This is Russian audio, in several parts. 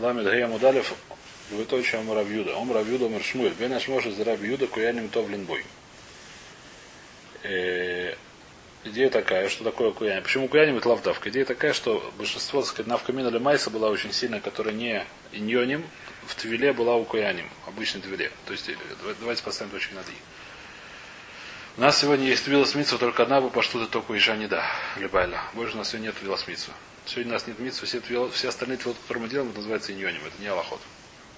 Ламид Гея Мудалев, двоеточие Омар Авьюда. Омар Авьюда Омар Шмуэль. Бен Ашмоша Зара Юда Куяним Товлин Бой. Идея такая, что такое куяним. Почему куяним это лавдавка? Идея такая, что большинство, так сказать, навкамина или майса была очень сильная, которая не иньоним, в твиле была у куяним, обычной твиле. То есть, давайте поставим точки над и. У нас сегодня есть твила смитсу, только одна бы поштута только и не да, либайла. Больше у нас сегодня нет твила смитсу. Сегодня у нас нет митсу, все, все остальные твилы, которые мы делаем, это называется иньоним, это не аллахот.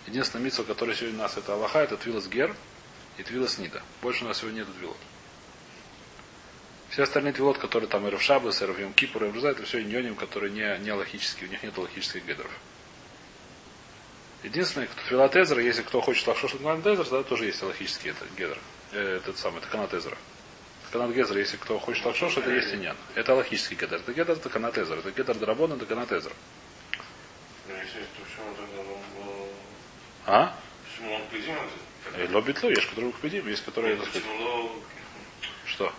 Единственная митсу, которая сегодня у нас это аллаха, это твилас гер и твилас нида. Больше у нас сегодня нет твилот. Все остальные твилот, которые там и Равшабас, и Равьем Кипур, и Равза, это все иньоним, которые не, не логические, у них нет логических гедров. Единственное, кто твилат Эзра, если кто хочет лахшош Тезер, тогда тоже есть логический это. Э, этот самый, это канат Эзра. Канат Гезра, если кто хочет лахшош, это есть иньян. Это логический гедр. Это гедр, это канат Эзра. Это гедр Драбон, это канат Эзра. А? Почему он? Э, Лобитло, есть которые педим, есть которые... Что?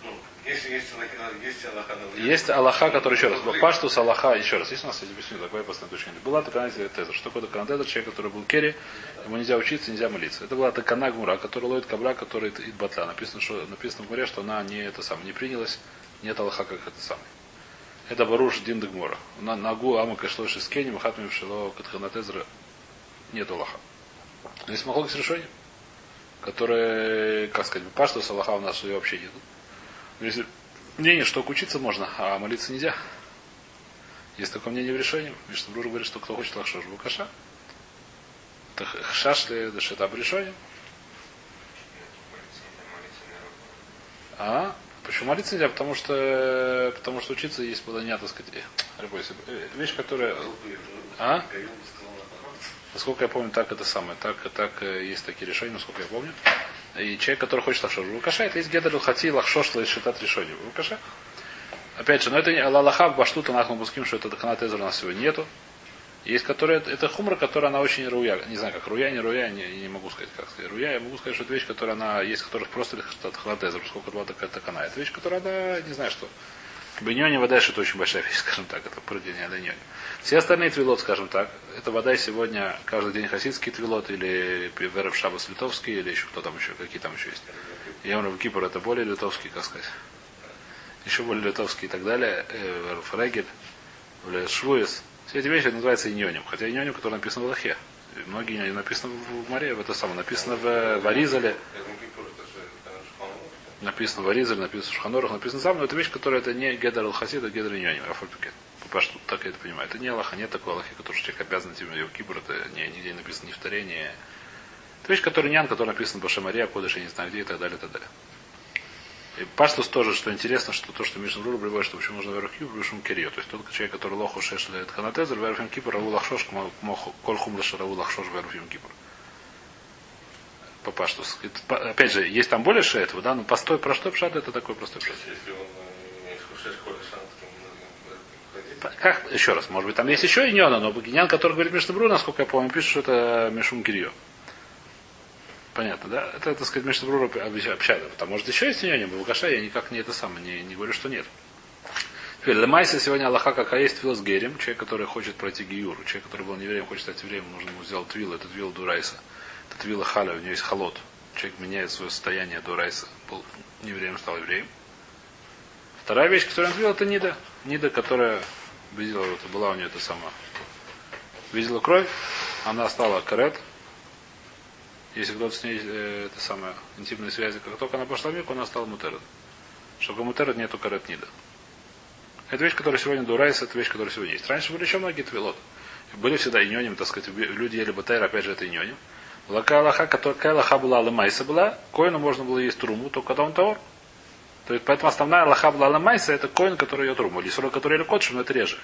Если есть Аллаха, есть Аллаха, есть Аллаха, который еще раз. Паштус Аллаха, еще раз. Есть у нас, я объясню, такое постоянное точка. Была такая теза. Что такое теза? Человек, который был керри, ему нельзя учиться, нельзя молиться. Это была такая гура, которая ловит кабра, который ид батла. Написано, что, написано в море, что она не это самое, не принялась, нет Аллаха, как это самое. Это Баруш Дин Дегмора. На ногу Ама Кашлоши с Кенем, Хатмим Шило Катханатезра нет Аллаха. Но есть махлок с решением, которые, как сказать, паштус Аллаха у нас вообще нет. Если мнение, что учиться можно, а молиться нельзя. Есть такое мнение в решении. Мишнабрур говорит, что кто хочет лахшош букаша. Это хшаш ли, это решением. А? Почему молиться нельзя? Потому что, потому что учиться есть подания, так сказать, э, вещь, которая... А? Насколько я помню, так это самое. Так, так э, есть такие решения, насколько я помню. И человек, который хочет лахшош рукаша, это есть гедер хати лахшош лайшитат решение. Рукаша. Опять же, но это не Аллаха в баштута нахну что это эзер у нас сегодня нету. Есть которые, это хумра, которая она очень руя. Не знаю, как руя, не руя, не, не могу сказать, как сказать. Руя, я могу сказать, что это вещь, которая она, есть, которая просто ханатезер, сколько была такая такана. Это вещь, которая она, не знаю что. Беньоне вода, это очень большая вещь, скажем так, это на нёне. Все остальные твилот, скажем так, это вода сегодня каждый день хасидский твилот, или Веров Шабас литовский, или еще кто там еще, какие там еще есть. Ямров Кипр это более литовский, как сказать. Еще более литовский и так далее. Веров Регель, Швуес. Все эти вещи называются иньоним. Хотя иньоним, который написан в Лахе. Многие иньоним написано в море, это самое, написано в, в Аризале. Написано в Аризале, написано в Шханорах, написано сам, но это вещь, которая это не Гедер Алхасид, а Гедер Иньоним, Рафальпикет что так я это понимаю. Это не Аллаха, нет такой Аллахи, который человек обязан тебе его кибур, это не, нигде не написано ни в. Это вещь, которая нян, которая написана в Башамаре, Кодыш, я не знаю где и так далее, и так далее. И Паштус тоже, что интересно, что то, что Мишна Рура приводит, что почему нужно верх кибур, бешум керьё. То есть тот человек, который лоху шеш лет ханатезер, верхим кибур, раву лахшош, коль хум раву лахшош, верхим кибур. По Паштус. Опять же, есть там больше этого, да, но постой, простой пшат, это такой простой пшат. Коль как, еще раз, может быть, там есть еще иньона, но Багинян, который говорит Мишнабру, насколько я помню, пишет, что это Мишум Кирьо. Понятно, да? Это, так сказать, Мишнабру общается. Там, может, еще есть иньоне, Багаша, я никак не это самое, не, не говорю, что нет. Теперь, Лемайса сегодня Аллаха какая есть твил с Герем, человек, который хочет пройти Гиюру, человек, который был неверием, хочет стать евреем, нужно ему сделать твил, это твил Дурайса. Это твила Халя, у него есть холод. Человек меняет свое состояние до Райса. Был неевреем, стал евреем. Вторая вещь, которую он твил, это Нида. Нида, которая видела, вот, была у нее это сама. Видела кровь, она стала карет. Если кто-то с ней э, это самое, интимные связи, как только она пошла в мику, она стала мутерет. Чтобы мутерет нету карет нида. Это вещь, которая сегодня дурайс, это вещь, которая сегодня есть. Раньше были еще многие твилот. Были всегда иньоним, так сказать, люди ели батайр, опять же, это иньоним. Лака Аллаха, какая Аллаха была Аламайса была, коину можно было есть труму, только когда он таор. То есть, поэтому основная Аллаха была Ламайса, это коин, который ее труму. Или сурой, который ели котшем, но это реже.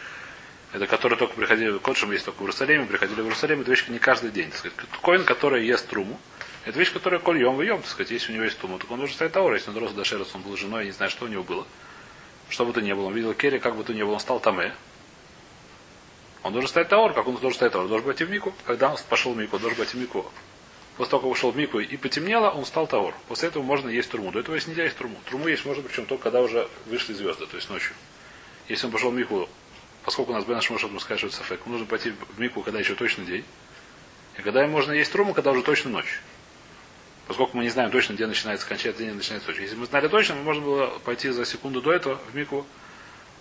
Это которые только приходили, котшем есть только в Иерусалиме, приходили в Иерусалим, это вещь не каждый день. Так сказать. Коин, который ест труму, это вещь, которая коль ем ем, так сказать, если у него есть труму, так он должен стать таура, если он дорос до Шерец, он был женой, я не знаю, что у него было. Что бы то ни было, он видел Керри, как бы то ни было, он стал таме. Он должен стать таур, как он должен стать таур, должен быть в Мику. Когда он пошел в Мику, он должен быть в Мику После того, как ушел в Мику и потемнело, он стал Таор. После этого можно есть труму. До этого есть нельзя есть труму. Труму есть можно, причем только когда уже вышли звезды, то есть ночью. Если он пошел в Мику, поскольку у нас Бен Шмош мы скажем Сафек, нужно пойти в Мику, когда еще точно день. И когда можно есть труму, когда уже точно ночь. Поскольку мы не знаем точно, где начинается кончается день, начинается ночь. Если мы знали точно, мы можно было пойти за секунду до этого в Мику,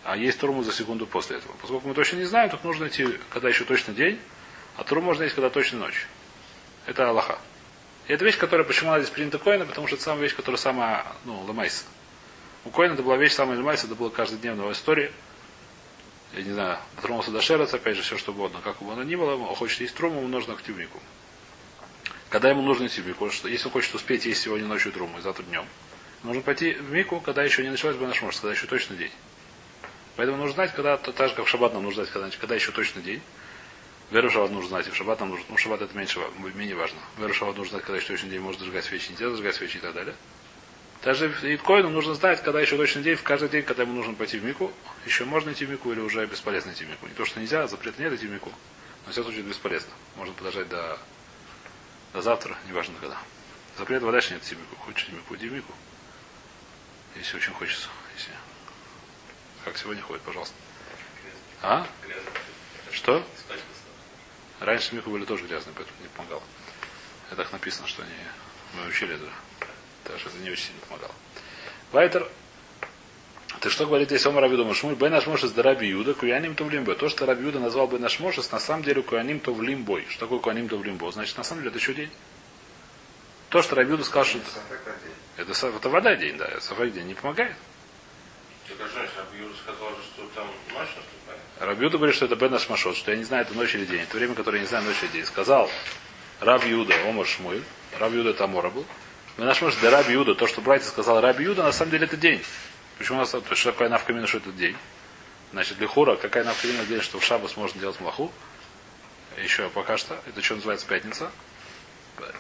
а есть труму за секунду после этого. Поскольку мы точно не знаем, то нужно идти, когда еще точно день, а труму можно есть, когда точно ночь. Это Аллаха. И это вещь, которая, почему она здесь принята коина, потому что это самая вещь, которая самая, ну, ломайся. У коина это была вещь самая ломайся, это было каждодневная история. Я не знаю, дотронулся до шерец, опять же, все что угодно, как бы оно ни было, он хочет есть труму, ему нужно активнику. Когда ему нужно идти в мику, если он хочет успеть есть сегодня ночью труму и завтра днем, нужно пойти в мику, когда еще не началось бы наш когда еще точно день. Поэтому нужно знать, когда, так же как в шаббат нам нужно знать, когда, когда еще точно день. Веру шаббат нужно знать, и в шаббат нам нужно, ну шаббат это меньше, менее важно. Веру шаббат нужно знать, когда еще точно день может зажигать свечи, нельзя зажигать свечи и так далее. Даже иткоину нужно знать, когда еще точно день, в каждый день, когда ему нужно пойти в мику, еще можно идти в мику или уже бесполезно идти в мику. Не то, что нельзя, запрета нет идти в мику, но все случае бесполезно. Можно подождать до до завтра, неважно когда. Запрет вода нет Тимику. Хочешь Тимику, иди Мику. Если очень хочется. Если... Как сегодня ходит, пожалуйста. А? Что? Раньше Мику были тоже грязные, поэтому не помогало. Это так написано, что они... Мы учили это. Так что это не очень сильно помогало. Вайтер. Ты что говорит, если он Рабиуда Машмуль, Бен Ашмошес да Раби Юда, Куяним то в лимбо. То, что Раби Юда назвал Бен Ашмошес, на самом деле Куяним то в лимбой. Что такое Куяним то в лимбо? Значит, на самом деле это еще день. То, что Раби Юда сказал, что это, это, это вода день, да, Сафак день не помогает. Раби Юда говорит, что это Бен Ашмашот, что я не знаю, это ночь или день. Это время, которое я не знаю, ночь или день. Сказал Раб Юда, Омар Шмуэль. Раб Юда это Амора был. Бен Ашмашот, да Раби Юда, то, что братья сказал Раби Юда, на самом деле это день. Почему у нас, то есть, что такое навкамина, что это день? Значит, для хура, какая навкамина день, что в шабас можно делать млаху? Еще пока что. Это что называется пятница.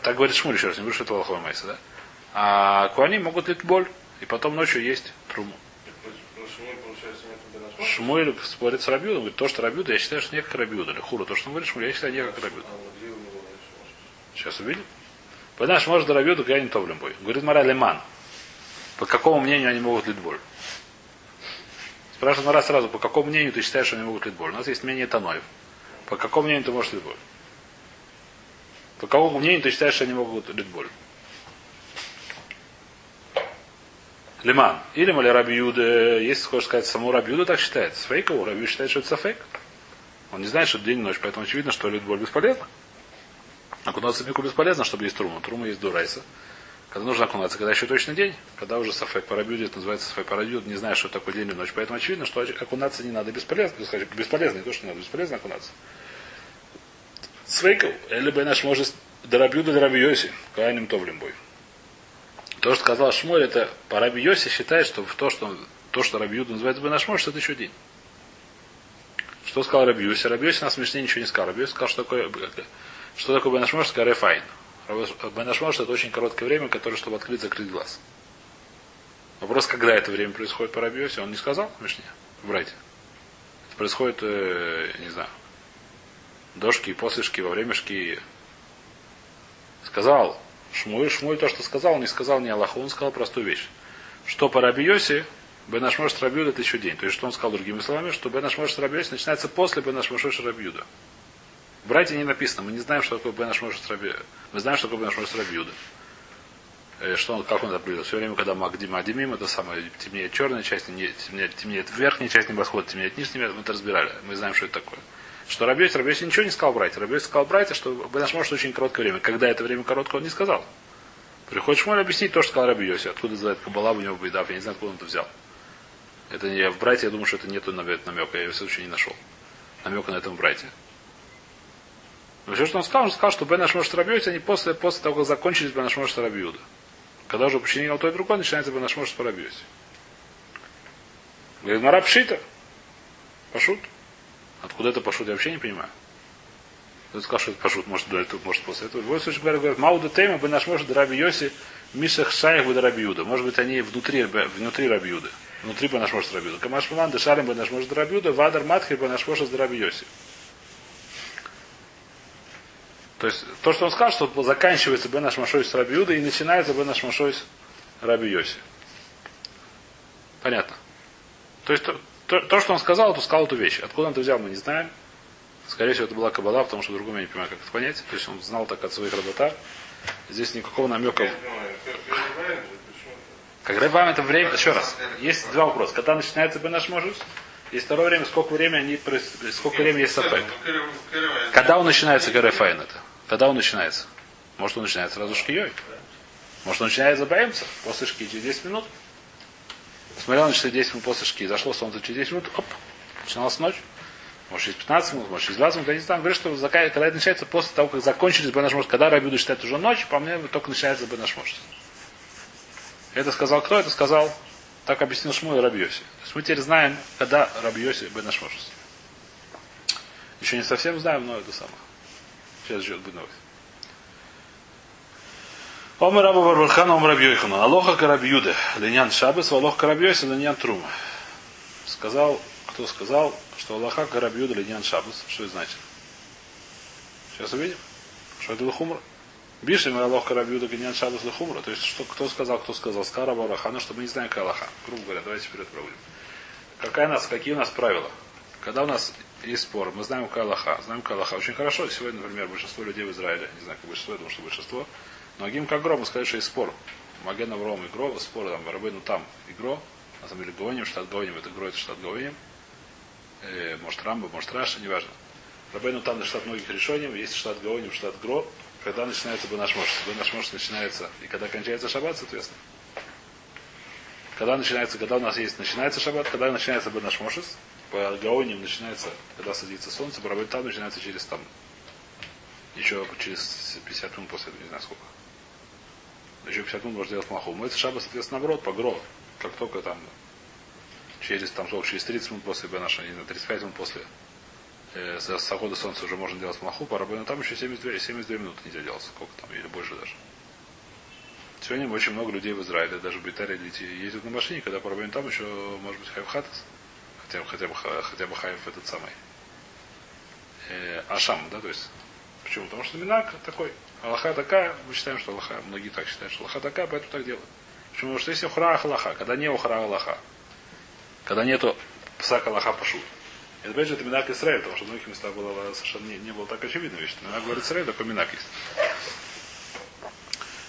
Так говорит Шмуль еще раз, не говорю, что это лоховая майса, да? А куани могут лить боль, и потом ночью есть труму. Шмуэль спорит с Рабиудом, говорит, то, что Рабиуда, я считаю, что не как Рабиуда, или хура, то, что он говорит Шмуль, я считаю, не как Рабиуда. Сейчас увидим. Понимаешь, может, Рабиуда, я не товлем бой. Говорит Мара Леман. По какому мнению они могут лить боль? Спрашивает Мара сразу, по какому мнению ты считаешь, что они могут лить боль? У нас есть мнение Таноев. По какому мнению ты можешь лить боль? По какому мнению ты считаешь, что они могут лить боль? Лиман. Или Маля Раби Юда, если хочешь сказать, саму Раби Юда так считает. Фейкову, Раби Юда считает, что это фейк. Он не знает, что это день и ночь, поэтому очевидно, что лить боль бесполезно. Окунаться в мику бесполезно, чтобы есть труму. Трума есть дурайса. Когда нужно окунаться, когда еще точно день, когда уже сафек парабюд, это называется сафек парабюд, не знаю, что такое день или ночь. Поэтому очевидно, что окунаться не надо бесполезно. Бесполезно, не то, что не надо, бесполезно окунаться. Свейков, или бы наш может Дарабюда Дараби Йоси, Кааним Товлим бой. То, что сказал Шмоль, это по Раби Йоси считает, что в то, что, то, что Раби Юда называется Бенаш Мош, это еще день. Что сказал Раби Йоси? Раби Йоси на смешнее ничего не сказал. Раби Йоси сказал, что такое, что такое Бенаш Мош, сказал Рефайн. Бенашмош это очень короткое время, которое, чтобы открыть, закрыть глаз. Вопрос, когда это время происходит по Рабиосе, он не сказал, Мишне, братья. Это происходит, э, не знаю, до шки, после шки, во время шки. Сказал Шмуэль, Шмуэль то, что сказал, он не сказал не Аллаху, он сказал простую вещь. Что по Рабиосе, Бенашмош Рабиуда это еще день. То есть, что он сказал другими словами, что Бенашмош Рабиосе начинается после Бенашмош Рабиуда. В Брайте не написано, мы не знаем, что такое Бен Ашмош Раби. Мы знаем, что такое Бен Ашмош Рабиуда. Э, что он, как он это определил? Все время, когда Магдим Адимим, это самое темнеет черная часть, темнеет, темнеет верхняя часть небосхода, темнеет нижняя, мы это разбирали. Мы знаем, что это такое. Что Рабиос, Рабиос ничего не сказал братья. Рабиос сказал братья, что Бен Ашмош очень короткое время. Когда это время короткое, он не сказал. Приходит Шмоль объяснить то, что сказал Рабиоси. Откуда называет Кабала у него бедав. Я не знаю, откуда он это взял. Это не в братья, я думаю, что это нету намека. Я его все не нашел. Намека на этом братья. Но все, что он сказал, он сказал, что Бен Ашмош Рабиоте, они после, после того, как закончились Бен Ашмош Рабиуда. Когда уже починил то и другое, начинается Бен Ашмош Рабиоте. Говорит, Мара Пшита. Откуда это пашут, я вообще не понимаю. Кто сказал, что это пашут, может, до этого, может, после этого. В любом случае, говорят, Мауда Тема, Бен Ашмош Раби Йоси, Мишах Шаях Бен Рабиуда. Может быть, они внутри, внутри Рабиуды. Внутри Бен Ашмош Рабиуда. Камашман, Дешалем Бен Ашмош Рабиуда, Вадар Матхи Бен Ашмош Раби Йоси. То есть то, что он сказал, что заканчивается Бен Ашмашой с Раби Юда и начинается Бен Ашмашой с Раби Йоси. Понятно. То есть то, то, то, что он сказал, то сказал эту вещь. Откуда он это взял, мы не знаем. Скорее всего, это была кабала, потому что другому я не понимаю, как это понять. То есть он знал так от своих работар. Здесь никакого намека. Как Рэбам это время, еще раз, есть два вопроса. Когда начинается Бенаш Можус? Есть второе время, сколько времени они, сколько времени есть сапек. Когда он начинается Гарефайн это? Когда он начинается? Может он начинается сразу шкией? Может он начинается Баемца? После шки через 10 минут? Смотрел на часы 10 минут после шки. Зашло солнце через 10 минут, оп, начиналась ночь. Может через 15 минут, может через 20 минут. Я не знаю, говорят, что когда это начинается после того, как закончились Бенаш Можус. Когда Рабиуда считает уже ночь, по мне только начинается Бенаш Можус. Это сказал кто? Это сказал, так объяснил Шмуй Рабиоси. То есть мы теперь знаем, когда Рабиоси Бенаш Можус. Еще не совсем знаем, но это самое. Сейчас ждет будет Омер Раба Барбархана, Омер Рабьёйхана. Алоха Карабьюде. Ленян Шабес, Алоха Карабьёси, Ленян Трума. Сказал, кто сказал, что Аллаха Карабьюде, Ленян Шабес. Что это значит? Сейчас увидим. Что это Лехумра? Бишем Аллах Карабьюда Ленян Шабес Лехумра. То есть, что, кто сказал, кто сказал, Скара Барахана, что мы не знаем, какая Аллаха. Грубо говоря, давайте вперед проводим. Какая у нас, какие у нас правила? Когда у нас есть спор, мы знаем, какая Аллаха. Знаем, какая Аллаха. Очень хорошо. Сегодня, например, большинство людей в Израиле, не знаю, как большинство, я думаю, что большинство, но Агим как Гро, мы сказали, что есть спор. Маген Авром и Гро, спор там, Рабейну там и Гро, на самом деле Гаоним, штат Гаоним, это Гро, это штат Гаоним. Э, может Рамба, может Раша, неважно. Рабейну там на штат многих решением, есть штат Гаоним, штат Гро. Когда начинается Бенаш Мош? Бенаш Мош начинается, и когда кончается Шаббат, соответственно. Когда начинается, когда у нас есть, начинается Шаббат, когда начинается Бенаш Мошес, по Гаоним начинается, когда садится солнце, по Рабейну там начинается через там. Еще через 50 минут после этого, не знаю сколько. Еще 50 минут можно делать маху. Мы это шаба, соответственно, наоборот, по гро. Как только там через там сколько, через 30 минут после Бенаша, не знаю, 35 минут после э, захода солнца уже можно делать маху, по Рабейну там еще 72, 72 минуты нельзя делать. Сколько там, или больше даже. Сегодня очень много людей в Израиле, даже в дети ездят на машине, когда по Рабейну там еще, может быть, хайф хатас. Хотя, хотя, бы, хотя бы хайф этот самый. Э, Ашам, да, то есть. Почему? Потому что Минак такой. Аллаха такая, мы считаем, что Аллаха, многие так считают, что Аллаха такая, поэтому так делают. Почему? Потому что если ухра Аллаха, когда не ухра Аллаха, когда нету псак Аллаха пашу. Это опять же это Минак Исраиль, потому что в многих местах было совершенно не, не было так очевидно вещь. Минак говорит Исраиль, такой Минак есть.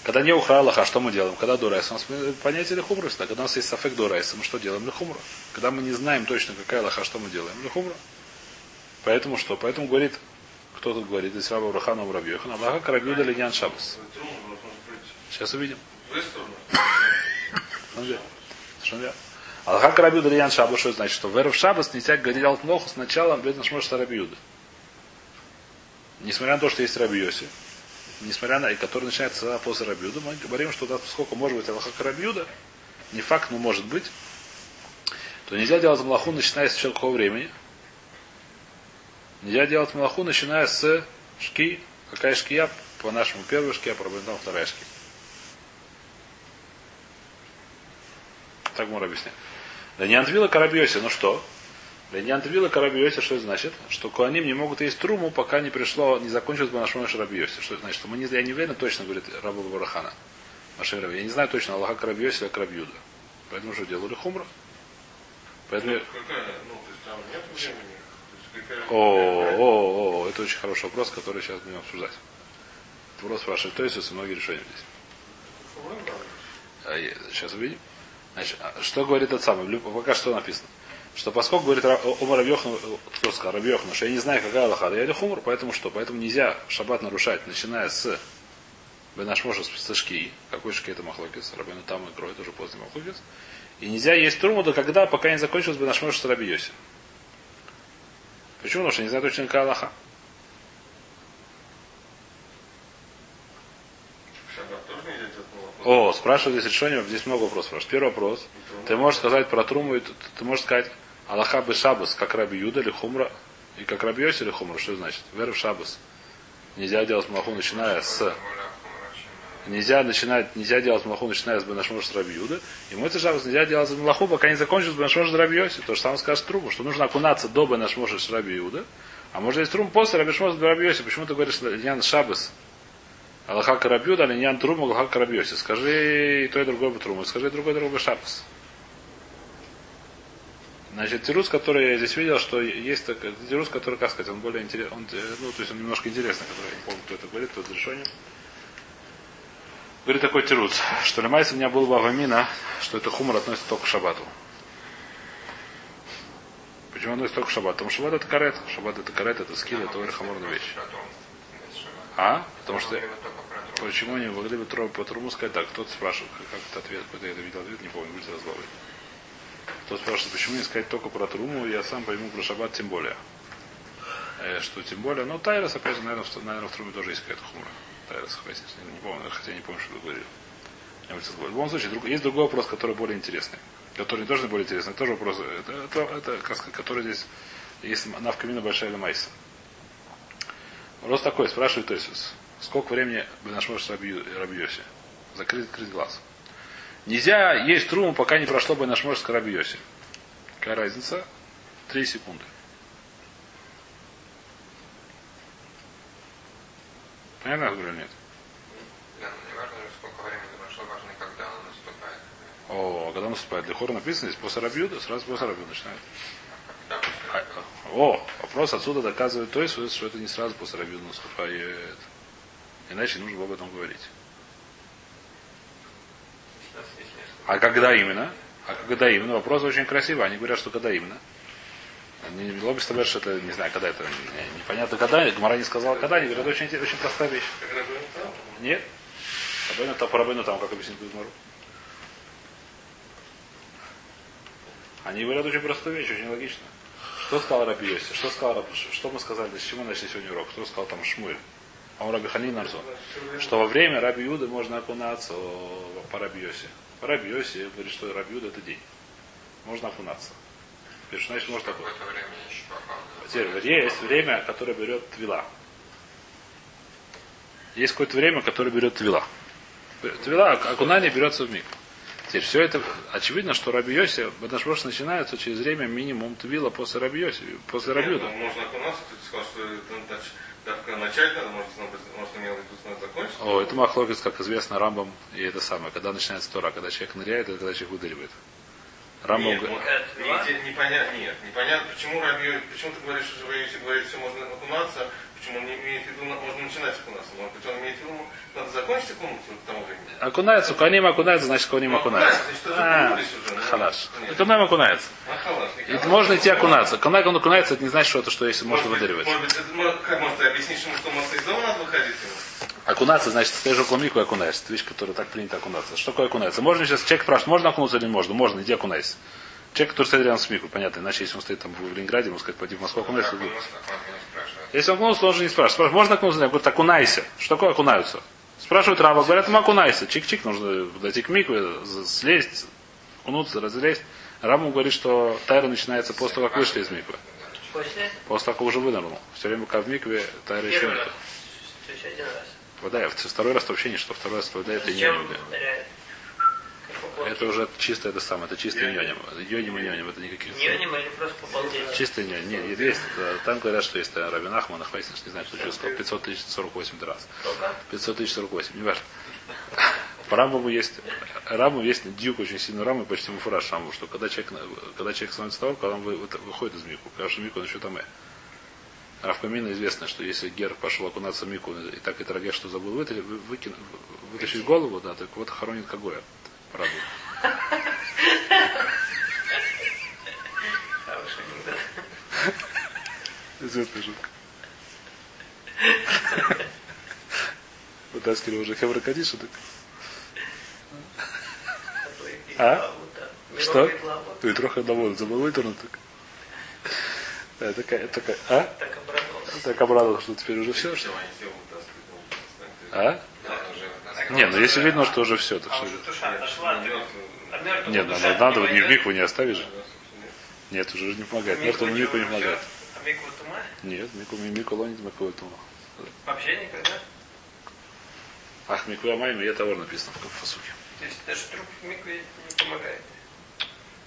Когда не ухра Аллаха, что мы делаем? Когда дурайс? У нас понятие лехумра всегда. Когда у нас есть сафек дурайса, мы что делаем? Лехумра. Когда мы не знаем точно, какая Аллаха, что мы делаем? Лехумра. Поэтому что? Поэтому говорит, кто тут говорит, из Раба Рахана Муравьеха, Аллаха Карабиуда Линьян Шабас. Сейчас увидим. Совершенно верно. Аллаха Карабиуда Линьян Шабас, что значит? Что в Шабас нельзя говорить делать плохо с началом без нашего Рабиуда. Несмотря на то, что есть Рабиоси, несмотря на, и который начинается после Рабиуда, мы говорим, что да, поскольку может быть Аллаха Карабиуда, не факт, но может быть, то нельзя делать малаху, начиная с какого времени. Нельзя делать малаху, начиная с шки. Какая шкия? По нашему первая шкия, по Рабинам вторая шкия. Так мы объясняем. Леньянтвила Карабьоси, ну что? Леньянтвила Карабьоси, что это значит? Что Куаним не могут есть труму, пока не пришло, не закончилось бы нашему Рабьоси. Что это значит? Что мы не, я не уверен точно, говорит Раба Барахана. Я не знаю точно, Аллаха Карабьоси или Карабьюда. Поэтому что делали хумра. Поэтому... Какая, ну, то есть там нет времени. О, о, о, это очень хороший вопрос, который сейчас будем обсуждать. Вопрос спрашивает Тойсус и многие решения здесь. Сейчас увидим. Значит, что говорит этот самый? Пока что написано. Что поскольку говорит Омар Рабьехна, кто сказал, Рабьехна, что я не знаю, какая Аллаха, я хумр, поэтому что? Поэтому нельзя шаббат нарушать, начиная с Бенашмоша с шки. Какой шки это махлокис? Рабину там и кроет уже поздний махлокис. И нельзя есть труму до когда, пока не закончилось Бенашмоша с Рабиоси. Почему? Потому что не знаю точно, Аллаха. О, спрашивают здесь решение, здесь много вопросов спрашивают. Первый вопрос. Ты можешь сказать про Труму, и ты, ты можешь сказать Аллаха бы Шабас, как Раби Юда или Хумра, и как Раби Йоси или Хумра, что значит? Вера в Шабас. Нельзя делать малаху, начиная с... Нельзя начинать, нельзя делать малаху, начиная с Бенашмош с Раби Юда. И мой Шабас нельзя делать малаху, пока не закончится Бенашмош с. То же самое скажет Труму, что нужно окунаться до Бенашмоша с Раби Юда. А может есть Трум после Раби Шмош с Раби Йоси. Почему ты говоришь Ян Шабас? Аллаха Карабьюда, а Линьян Трум, Аллаха Карабьоси. Скажи и то, и другое бы Труму. Скажи и другое, и другое Шабас. Значит, тирус, который я здесь видел, что есть такой тирус, который, как сказать, он более интересный, он, э, ну, то есть он немножко интересный, который, я не помню, кто это говорит, кто это решение. Говорит такой тирус, что Лемайс у меня был Вавамина, что это хумор относится только к шабату. Почему относится только к шабату? Потому что шабат это карет. Шабат это карет, это скилл, это очень хаморная вещь. А? Потому что почему они могли бы по труму сказать так? Кто-то спрашивает, как это ответ, какой-то я это видел ответ, не помню, будет разговор. Кто спрашивает, почему не сказать только про труму, я сам пойму про шаббат тем более. Э, что тем более, ну Тайрос, опять же, наверное, в, наверное, в труме тоже есть какая-то хумра. Тайрос, хватит, не, помню, хотя не помню, что вы говорили. Бы говорил. В любом случае, друг- есть другой вопрос, который более интересный. Который не тоже более интересный, тоже вопрос, это, это, это который здесь есть навкамина большая или майса. Вопрос такой, спрашивает Тойсус. Сколько времени Бенашмош Рабьоси? Закрыть, закрыть глаз. Нельзя есть труму, пока не прошло Бенашмош с Рабьоси. Какая разница? Три секунды. Понятно, говорю, нет? Да, но не важно, сколько времени прошло, важно, когда наступает. О, а когда наступает для написано здесь после Рабьюда, сразу после Рабьюда начинает. А, О, вопрос отсюда доказывает то, есть, что это не сразу после Рабьюда наступает. Иначе нужно было об этом говорить. А когда именно? А когда именно? Вопрос очень красивый. Они говорят, что когда именно. Они лобби что это, не знаю, когда это, не- непонятно когда. Гмара не сказала когда. Они говорят, очень, очень простая вещь. Нет? Рабейну там, Рабейну там, как объяснить Гмару? Они говорят очень простую вещь, очень логично. Что сказал Раби Йоси? Что сказал Раб... Что мы сказали? С чего начали сегодня урок? Кто сказал там Шмуль? А он Раби Ханин Нарзон. Что во время Раби Юды можно окунаться по Раби Йоси. По Раби Йоси говорит, что Раби Юда это день. Можно окунаться. Что значит еще попал. Теперь есть время, которое берет твила. Есть какое-то время, которое берет твила. Твила, окунание берется в миг. Теперь все это очевидно, что Раби Йоси, Бадашбош начинается через время минимум твила после Раби Йоси, после Раби Нет, Юда. ну, Можно окунаться, ты сказал, что это нач- давка начать надо, может, может, имел в закончить. О, это Махлокис, как известно, Рамбам, и это самое, когда начинается Тора, когда человек ныряет, это когда человек выдаривает. Рамбам Нет, говорит- нигде непонятно, нет, непонятно, почему Раби, почему ты говоришь, что Раби говорит, все можно окунаться, почему он не имеет в виду, можно начинать окунаться, может быть, он имеет в виду, надо закончить окунуться к тому времени. окунается, коним окунается, значит, коним Ну, окунается. значит, А, уже, ну, халаш. Коним окунается. А, халаш, И никак. можно идти окунаться. Когда он окунается, это не значит, что это что если можно выдаривать. Может быть, как объяснишь ему, что может из дома надо выходить? Окунаться, значит, стоишь около мику и окунаешься. Это вещь, которая так принято окунаться. Что такое окунаться? Можно сейчас человек спрашивает, можно окунуться или не можно? Можно, иди окунайся. Человек, который стоит рядом с мику, понятно. Иначе, если он стоит там в Ленинграде, ему сказать, пойди в Москву окунайся. Он. Если он окунулся, он же не спрашивает. Спрашивает, можно окунуться? Я говорю, окунайся. Что такое окунаются? Спрашивают раба, говорят, ему окунайся. Чик-чик, нужно дойти к мику, слезть, окунуться, разлезть. Раму говорит, что тайра начинается после того, как вышли из миквы. После? После того, как уже вынырнул. Все время, как в микве, тайра еще нет. есть один раз. Вода, второй раз вообще не что. Второй раз вода это поплавки? Это уже чисто это самое, это чистый ньоним. Йоним и ньоним, это никаких. Ньоним или просто побалдеть? Чистый ньоним. Нет, есть, э, там говорят, что есть э, Рабин Ахман, Ахвайсин, не знаю, что что сказал, 500 тысяч 48 раз. Сколько? 500 тысяч 48, не важно. По Рамбаму есть, Раму есть дюк очень сильный Раму, почти муфураж Раму, что когда человек, на- когда человек становится того, когда он вы- вы- выходит из Мику, потому что Мику он еще там и. Равкамина известно, что если Гер пошел окунаться в Мику, и так и Трагеш, что забыл вытащить, выкин- вытащить голову, да, так вот хоронит Кагоя. Правда. Известная шутка. Вытаскивали уже Хевра Кадиша, так. А? Что? Ты трохи доволен, забыл вытернуть так. Да, такая, такая, а? Так обрадовался. Так обрадовался, что теперь уже все, что? Ну, А? Вот Не, ну если видно, что уже все, так А что же. А Нет, душа надо, надо, не не в микву не оставишь же. Нет, уже не помогает. Мертвому мику не помогает. А микву тума? Нет, мику мику лонит мику тума. Вообще никогда? Ах, мику амайми, я товар написано в фасуке. То есть даже труп в микве не помогает.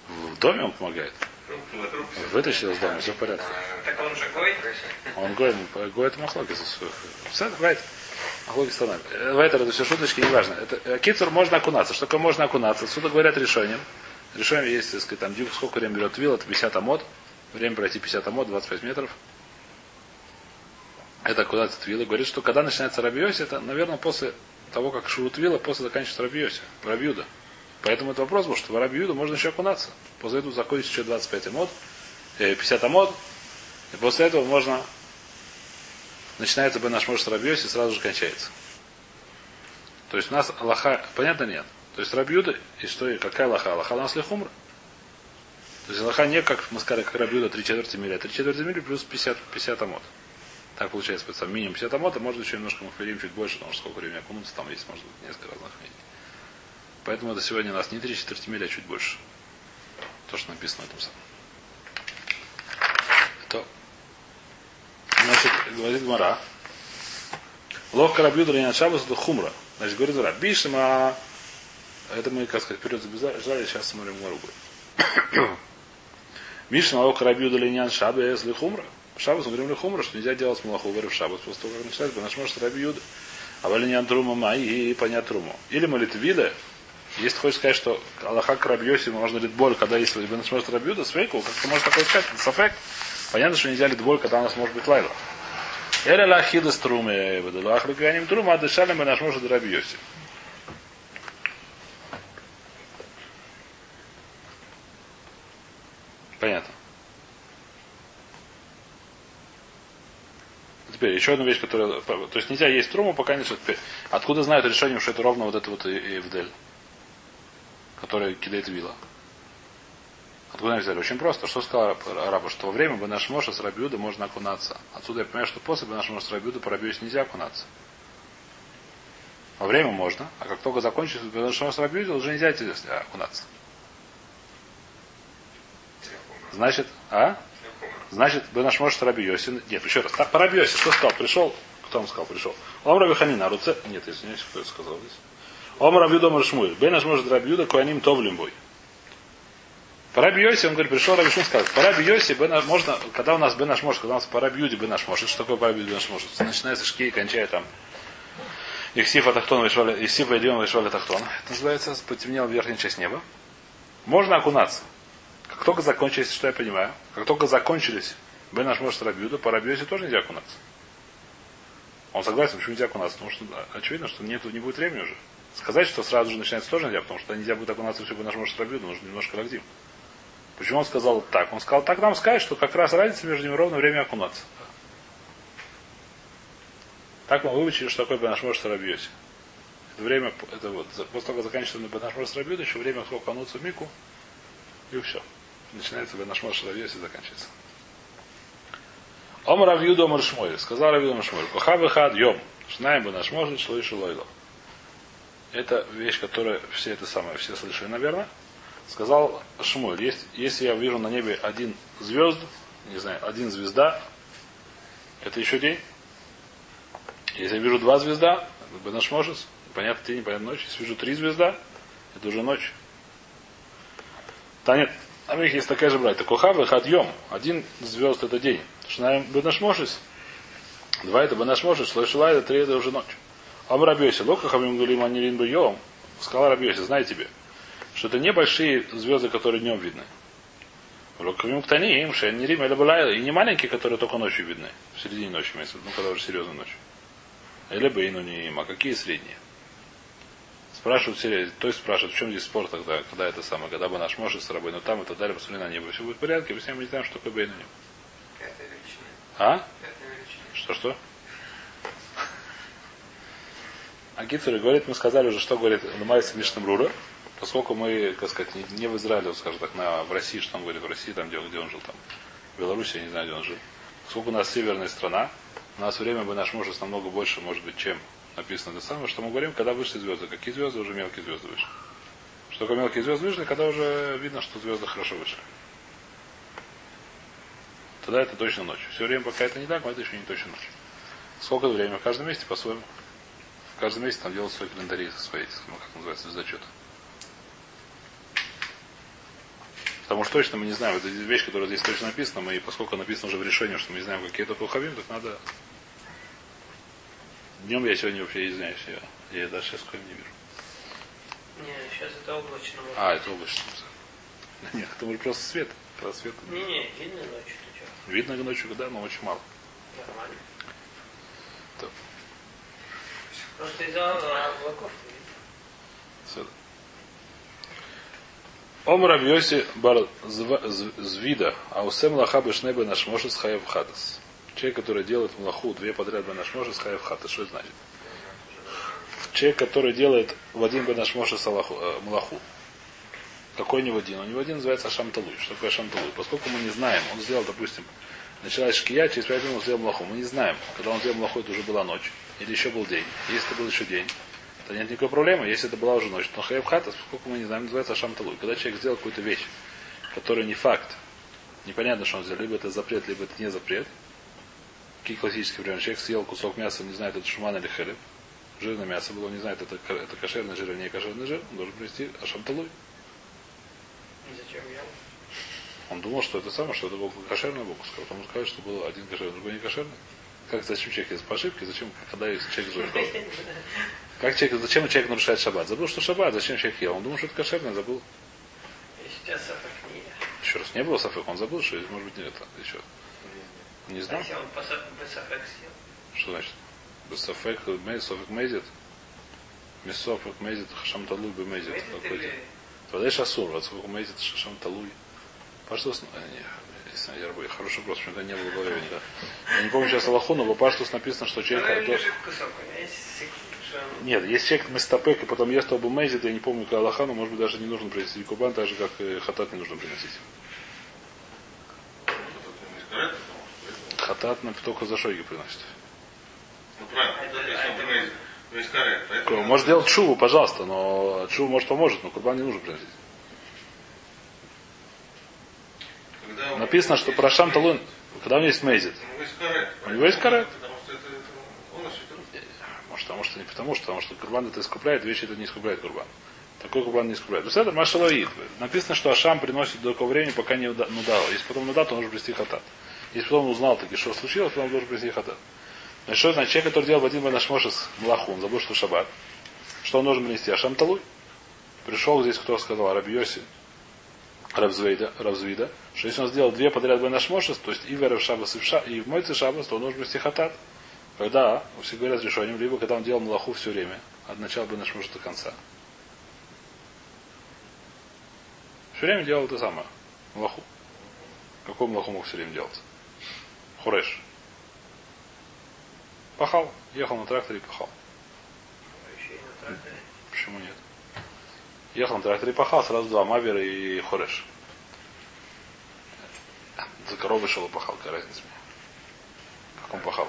В доме он помогает. Вытащил из дома, все в порядке. Так он же гой. Он гой, гой это махлокис. Все, вайт. Махлокис станам. Вайтер это все шуточки, неважно. Это, э, кицур можно окунаться. Что такое можно окунаться? Отсюда говорят решением, Решаем, есть, так сказать, там, дюк, сколько время берет вил, это 50 амод. Время пройти 50 амод, 25 метров. Это куда-то твила. Говорит, что когда начинается рабиоси, это, наверное, после того, как шурут вилла, после заканчивается рабиоси, рабиуда. Поэтому это вопрос был, что в рабиуду можно еще окунаться. После этого закончится еще 25 амод, э, 50 амод. И после этого можно начинается бы наш может рабиоси и сразу же кончается. То есть у нас Аллаха, понятно нет? То есть Рабьюда, и что, и какая Аллаха? Аллаха у нас лихумра. То есть Аллаха не как мы сказали, как Рабьюда 3 четверти мили, а 3 четверти мили плюс 50, 50 амот. Так получается, там минимум 50 амот, а может еще немножко мы чуть больше, потому что сколько времени окунуться, там есть, может быть, несколько разных мнений. Поэтому это сегодня у нас не 3 четверти мили, а чуть больше. То, что написано в этом самом. То. Значит, говорит Мара. Лох кораблю для шабас это хумра. Значит, говорит Мара. Бишма это мы, как сказать, вперед забежали, сейчас смотрим Мару будет. Мишна о карабью долинян шаба если хумра. Шабас мы говорим хумра, что нельзя делать малаху, говорю в шабас, после того, как начинать, наш может рабиюда. А валинян трума май и понять труму. Или молитвида, если хочешь сказать, что Аллаха к Рабьоси можно боль, когда есть Бен Шморт Рабьюда, свейку, как ты можешь такое сказать? Сафек. Понятно, что нельзя боль, когда у нас может быть лайла. Эля лахида струме, выдалах руканим трума, а дышали мы наш может Рабьоси. Понятно. Теперь еще одна вещь, которая... То есть нельзя есть труму, пока не... Теперь, откуда знают решением, что это ровно вот это вот Евдель, который кидает вилла? Откуда взяли? Очень просто. Что сказал Раба? Что во время наш Моша с Рабиуда можно окунаться. Отсюда я понимаю, что после наш Моша с Рабиуда по Рабиусе нельзя окунаться. Во время можно, а как только закончится наш Моша с Рабиуда, уже нельзя окунаться. Значит, а? Значит, бы наш может Раби Йоси. Нет, еще раз. Так, по Раби Йоси, кто сказал? Пришел? Кто он сказал? Пришел. Ом Раби Ханина, Руце. Нет, извиняюсь, кто это сказал здесь. Ом Раби Дома Шмуэль. Бен наш может Раби Юда, Куаним Товлим бой. По Раби Йоси, он говорит, пришел Раби Шум сказал, по Раби Йоси, можно, когда у нас Бен наш может, когда у нас по Раби Юде Бен наш может, что такое по Раби Юде Бен наш может? Начинается шки, кончая там Ихсифа Тахтон вышвали, Ихсифа Идион вышвали Тахтон. Это называется, потемнел верхняя часть неба. Можно окунаться. Как только закончились, что я понимаю, как только закончились Бен наш может Рабиуда, по Рабиосе тоже нельзя окунаться. Он согласен, почему нельзя окунаться? Потому что очевидно, что нет, не будет времени уже. Сказать, что сразу же начинается тоже нельзя, потому что нельзя будет окунаться все Бен наш может нужно немножко лагдим. Почему он сказал так? Он сказал, так нам сказать, что как раз разница между ними ровно время окунаться. Так мы выучили, что такое Бен наш может Рабиосе. Это время, это вот, после того, как заканчивается Бен наш может еще время окунуться в Мику, и все. Начинается Бенашмор Шалавьес и заканчивается. Ом Равьюда Омар. Сказал Равьюда Омар Шмуэль. Коха вихад йом. Шнаем Бенашмор Шлоишу Лойло. Это вещь, которую все это самое, все слышали, наверное. Сказал Шмуэль, есть, если я вижу на небе один звезд, не знаю, один звезда, это еще день. Если я вижу два звезда, Бенашмошес, понятно день, понятно ночь. Если вижу три звезда, это уже ночь. Танет, а у есть такая же братья. Кохава хадьем. Один звезд это день. Шнаем бенашмошис. Два это бенашмошис. Шлойшила это три это уже ночь. Ам рабьоси. Лока хамим гулим анирин йом. Сказал рабьоси, знай тебе, что это небольшие звезды, которые днем видны. Локамим ктани им шеннирим или и не маленькие, которые только ночью видны. В середине ночи, ну, когда уже серьезная ночь. Или бейну не а какие средние? Спрашивают все, то есть спрашивают, в чем здесь спор тогда, когда это самое, когда бы наш может с рабой, но там и так далее, посмотри на небо, все будет в порядке, все мы не знаем, что такое бейну ним. А? Что-что? А Гитцер говорит, мы сказали уже, что говорит Ломайс Мишнам Рура, поскольку мы, как сказать, не, в Израиле, скажем так, на, в России, что он говорит, в России, там, где, где он жил, там, в Беларуси, я не знаю, где он жил. Поскольку у нас северная страна, у нас время бы наш может намного больше, может быть, чем написано это самое, что мы говорим, когда вышли звезды. Какие звезды? Уже мелкие звезды вышли. Что такое мелкие звезды вышли, когда уже видно, что звезды хорошо вышли. Тогда это точно ночь. Все время, пока это не так, но это еще не точно ночь. Сколько времени? В каждом месте по-своему. В каждом месте там делают свои календари, свои, ну, как называется, звездочет. Потому что точно мы не знаем, это вещь, которая здесь точно написана, мы, поскольку написано уже в решении, что мы не знаем, какие это кухавим, так надо Днем я сегодня вообще извиняюсь, я, я даже сейчас коем не вижу. Не, сейчас это облачно. А, это облачно. Нет, это может просто свет. Когда свет. Не-не, видно ночью? Видно ночью, да, но очень мало. Нормально. Так. Просто из-за облаков не видно. Всё. Ом Рабьоси бар звида, а усем лаха бешнебе наш может хаев хатас. Человек, который делает млаху две подряд бенаш может хаев хатас. Что это значит? Человек, который делает в один бенаш может млаху. Какой не в один? Он не в один называется Ашамталуй. Что такое Ашамталуй? Поскольку мы не знаем, он сделал, допустим, началась шкия, через пять минут он сделал млаху. Мы не знаем, когда он сделал млаху, это уже была ночь. Или еще был день. Если это был еще день, то нет никакой проблемы. Если это была уже ночь, то хаев хатас, поскольку мы не знаем, называется Ашамталуй. Когда человек сделал какую-то вещь, которая не факт, непонятно, что он сделал, либо это запрет, либо это не запрет. Какие классические примеры? Человек съел кусок мяса, не знает, это шуман или хелеб. Жирное мясо было, не знает, это, это кошерный жир или не кошерный жир. Он должен привести Ашамталуй. Зачем я? Он думал, что это самое, что это был кошерный бокус. Потом сказали, что был один кошерный, другой не кошерный. Как зачем человек по ошибке, зачем, когда человек забыл? Как человек, зачем человек нарушает шаббат? Забыл, что шаббат, зачем человек ел? Он думал, что это кошерное, забыл. Еще раз, не было сафек, он забыл, что может быть не это еще. Не А знал? Что значит? Сафек, мейзит, мейзит. Мисофек мейзит, хашам талуй бы мейзит. Какой-то. шасур, вот сколько мейзит, хашам талуй. Паштус, а, не, если я рабы, хороший вопрос, почему-то не было голове никогда. Я не помню сейчас Аллаху, но в Паштус написано, что человек... есть он- Нет, если человек мистапек и потом ест оба мейзит, я не помню, как Аллаха, но может быть даже не нужно принести кубан, так же как и хатат не нужно приносить. Хатат на только за шойги приносит. Ну правильно, есть. Поэтому Может делать шуву, пожалуйста, но шуву может поможет, но курбан не нужно приносить. когда он- Написано, что про Шам Талун, когда у него есть мейзит. У него есть карет. Карет. Потому что. Может, потому что не потому, что, потому что курбан это искупляет, вещи это не искупляет курбан. Такой курбан не искупляет. Это Машалоид. Написано, что Ашам приносит до такого времени, пока не уда- нудал. Если потом нудал, то он должен принести хатат. Если потом узнал таки, что случилось, то он должен принести хатат. Значит, что значит? Человек, который делал в один Банашмошес млаху, он забыл, что шаббат. Что он должен принести? Ашам Талуй. Пришел здесь, кто сказал, Рабиоси, Равзвейда, Равзвида, что если он сделал две подряд Банашмошес, то есть и в Эрев Шабас, и в, Ша, и в Мойце Шабас, то он должен принести хатат. Когда, все говорят с решением, либо когда он делал млаху все время, от начала Банашмошес до конца. Все время делал это самое. Млаху. Какой млаху мог все время делать? Хуреш. Пахал. Ехал на тракторе и пахал. Тракторе. Почему нет? Ехал на тракторе пахал. Сразу два. Мавер и Хореш. За коровой шел и пахал. Какая разница мне? Как он пахал?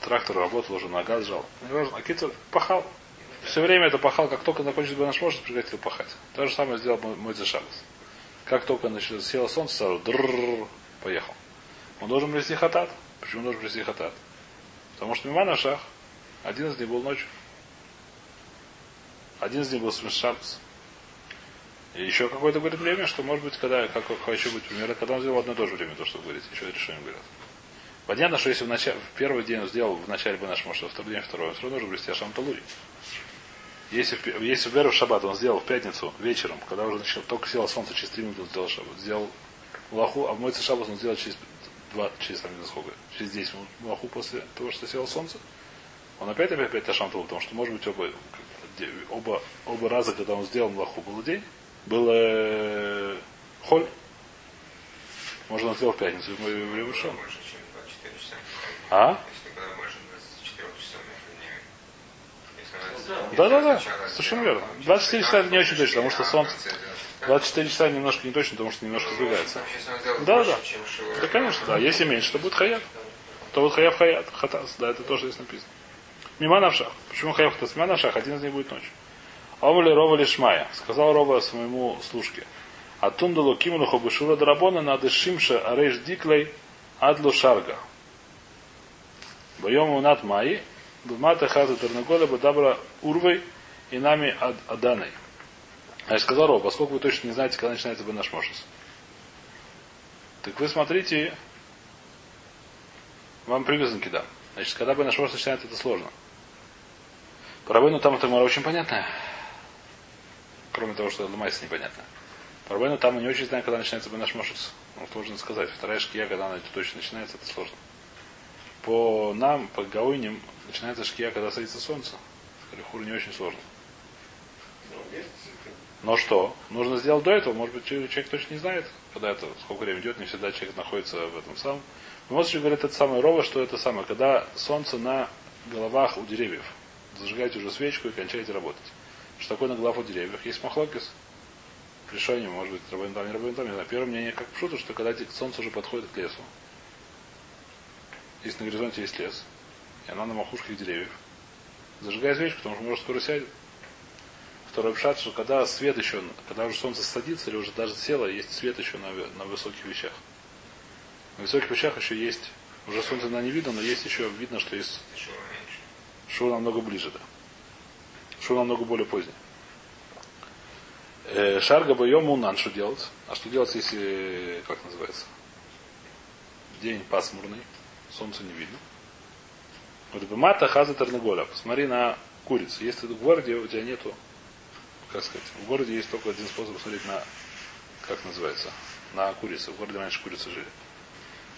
Трактор работал уже, на газ жал. Не важно. А Китер пахал. Все время это пахал, как только закончился бы наш может, прекратил пахать. То же самое сделал мой, мой Шабас. Как только значит, село солнце, сразу дрррр, поехал. Он должен привести хатат. Почему он должен привести хатат? Потому что мимо на шах. Один из них был ночью. Один из них был Шабас. И еще какое-то говорит время, что может быть, когда, как хочу быть примеры, когда он сделал одно и то же время, то, что вы говорите, еще решение говорят. Понятно, что если в, начале, в первый день он сделал в начале бы наш может, а второй день второй, все равно должен привести Ашам Талуй. Если, если в в Шаббат он сделал в пятницу вечером, когда уже начал, только село солнце, через три минуты сделал шаббат, сделал лаху, а в мойце шаббат он сделал через два, через там, сколько, через 10 минут лаху после того, что село солнце, он опять опять опять Талуй, потому что может быть оба, оба, оба раза, когда он сделал лаху, был день, был э, холь, можно он сделал в пятницу, мы 24 часа. А? Если когда больше 24 часов между ними. Если она Да, да, да. Совершенно верно. 24 часа это не очень точно, потому что солнце. в конце 12, 24 часа немножко не точно, потому что немножко сдвигается. Он сделал Да, да. Да, конечно, да. Если меньше, то будет хаят. То будет хаяв хаят. Хатас. Да, это тоже здесь написано. Мима навшах. Почему хаяв хатас? Мима навшах. Один из них будет ночью. Омали Рова Лишмая. Сказал Рова своему служке. А тундалу кимулу хобышура драбона надо шимша арейш диклей адлу шарга. Боем унат маи. Бумата хаза тернаголя бадабра урвой и нами ад- аданой. А я сказал Рова, поскольку вы точно не знаете, когда начинается Бенаш Мошес. Так вы смотрите, вам привязанки дам. Значит, когда бы наш начинает, это сложно. По Рабейну там это очень понятно. Кроме того, что Ламайс непонятно. Проблема там мы не очень знаем, когда начинается наш Мошец. Ну, сложно сказать. Вторая шкия, когда она точно начинается, это сложно. По нам, по Гауиням, начинается шкия, когда садится солнце. Калихур не очень сложно. Но что? Нужно сделать до этого. Может быть, человек точно не знает, когда это, сколько времени идет. Не всегда человек находится в этом самом. Мостри говорит это самое Рова, что это самое, когда солнце на головах у деревьев. Зажигаете уже свечку и кончаете работать. Что такое на головах у деревьев? Есть махлокис. Решение, может быть, Рабин там, не Рабин там, не знаю. Первое мнение, как в шуту, что когда солнце уже подходит к лесу, если на горизонте есть лес, и она на макушках деревьев, зажигай свечку, потому что может скоро сядет. Второй пшат, что когда свет еще, когда уже солнце садится или уже даже село, есть свет еще на, на высоких вещах. На высоких вещах еще есть, уже солнце на не видно, но есть еще, видно, что есть шоу намного ближе, да. Шоу намного более поздний. Э, Шарга боем мунан что делать? А что делать, если, как называется? День пасмурный, солнце не видно. Вот мата хаза тернаголя. Посмотри на курицу. Если в городе у тебя нету, как сказать, в городе есть только один способ смотреть на, как называется, на курицу. В городе раньше курицы жили.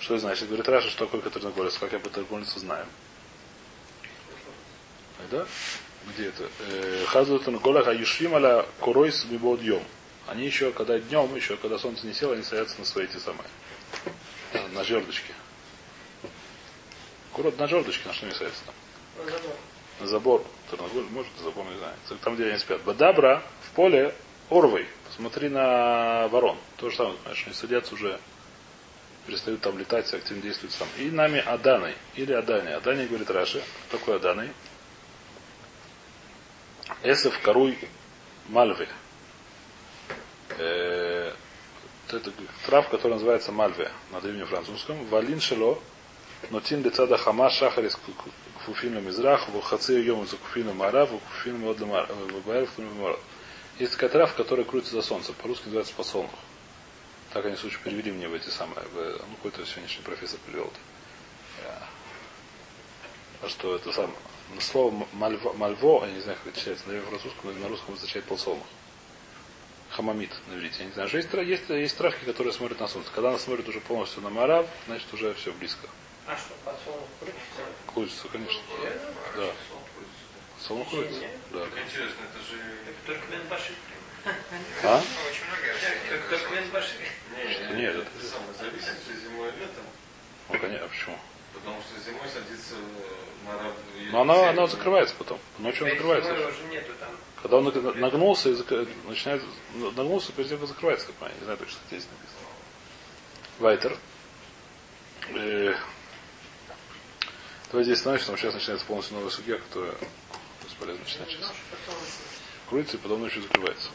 Что это значит? Говорит Раша, что такое Катерноголец, как я по Катерноголицу знаю. Да? Где это? Э, Хазутун Голаха Юшвим аля Коройс Мибодьем. Они еще, когда днем, еще когда солнце не село, они садятся на свои те самые. э, На жердочке. Курот на жердочке, на что они садятся там? На забор. На забор. Терноголь, может, на забор, не знаю. Там, где они спят. Бадабра в поле Орвой. Посмотри на ворон. То же самое, понимаешь, они садятся уже, перестают там летать, активно действуют сам. И нами Аданой. Или Адани. Адани говорит Раши. Такой Аданой? Эсов Каруй Мальве. Э, это трав, который называется Мальве на древнефранцузском. Валин Шело. Нотин лицада хама шахарис кфуфину мизрах, вухаци йому за кфуфину марав, вухуфину мод вабаэр марав. Есть такая травка, которая крутится за солнцем. По-русски называется подсолнух. Так они, случай, перевели мне в эти самые, в, ну, какой-то сегодняшний профессор перевел это. А что это самое? Слово мальво, мальво, я не знаю, как это читается, наверное, французском, но на русском означает подсолнух. Хамамит на иврите. Я не знаю. Есть, есть, есть травки, которые смотрят на солнце. Когда она смотрит уже полностью на марав, значит уже все близко. А что, подсолнух крутится? Крутится, конечно. Да. Солнце крутится? Да. Так интересно, это же... Так Туркменбаши. А? Очень многие Так растения. Туркменбаши. Не, Нет, это- это самое зависит зимой и летом. Ну, конечно, а почему? Потому что зимой садится раб... Но она, она закрывается потом. Ночью он закрывается. Нету там. Когда он наг- нагнулся и зак- начинает нагнулся, то везде закрывается, как понимаю. Не знаю точно, здесь написано. Вайтер. Э, Давай здесь потому что сейчас начинается полностью новая судья, которая бесполезно начинать сейчас. Крутится и потом ночью закрывается.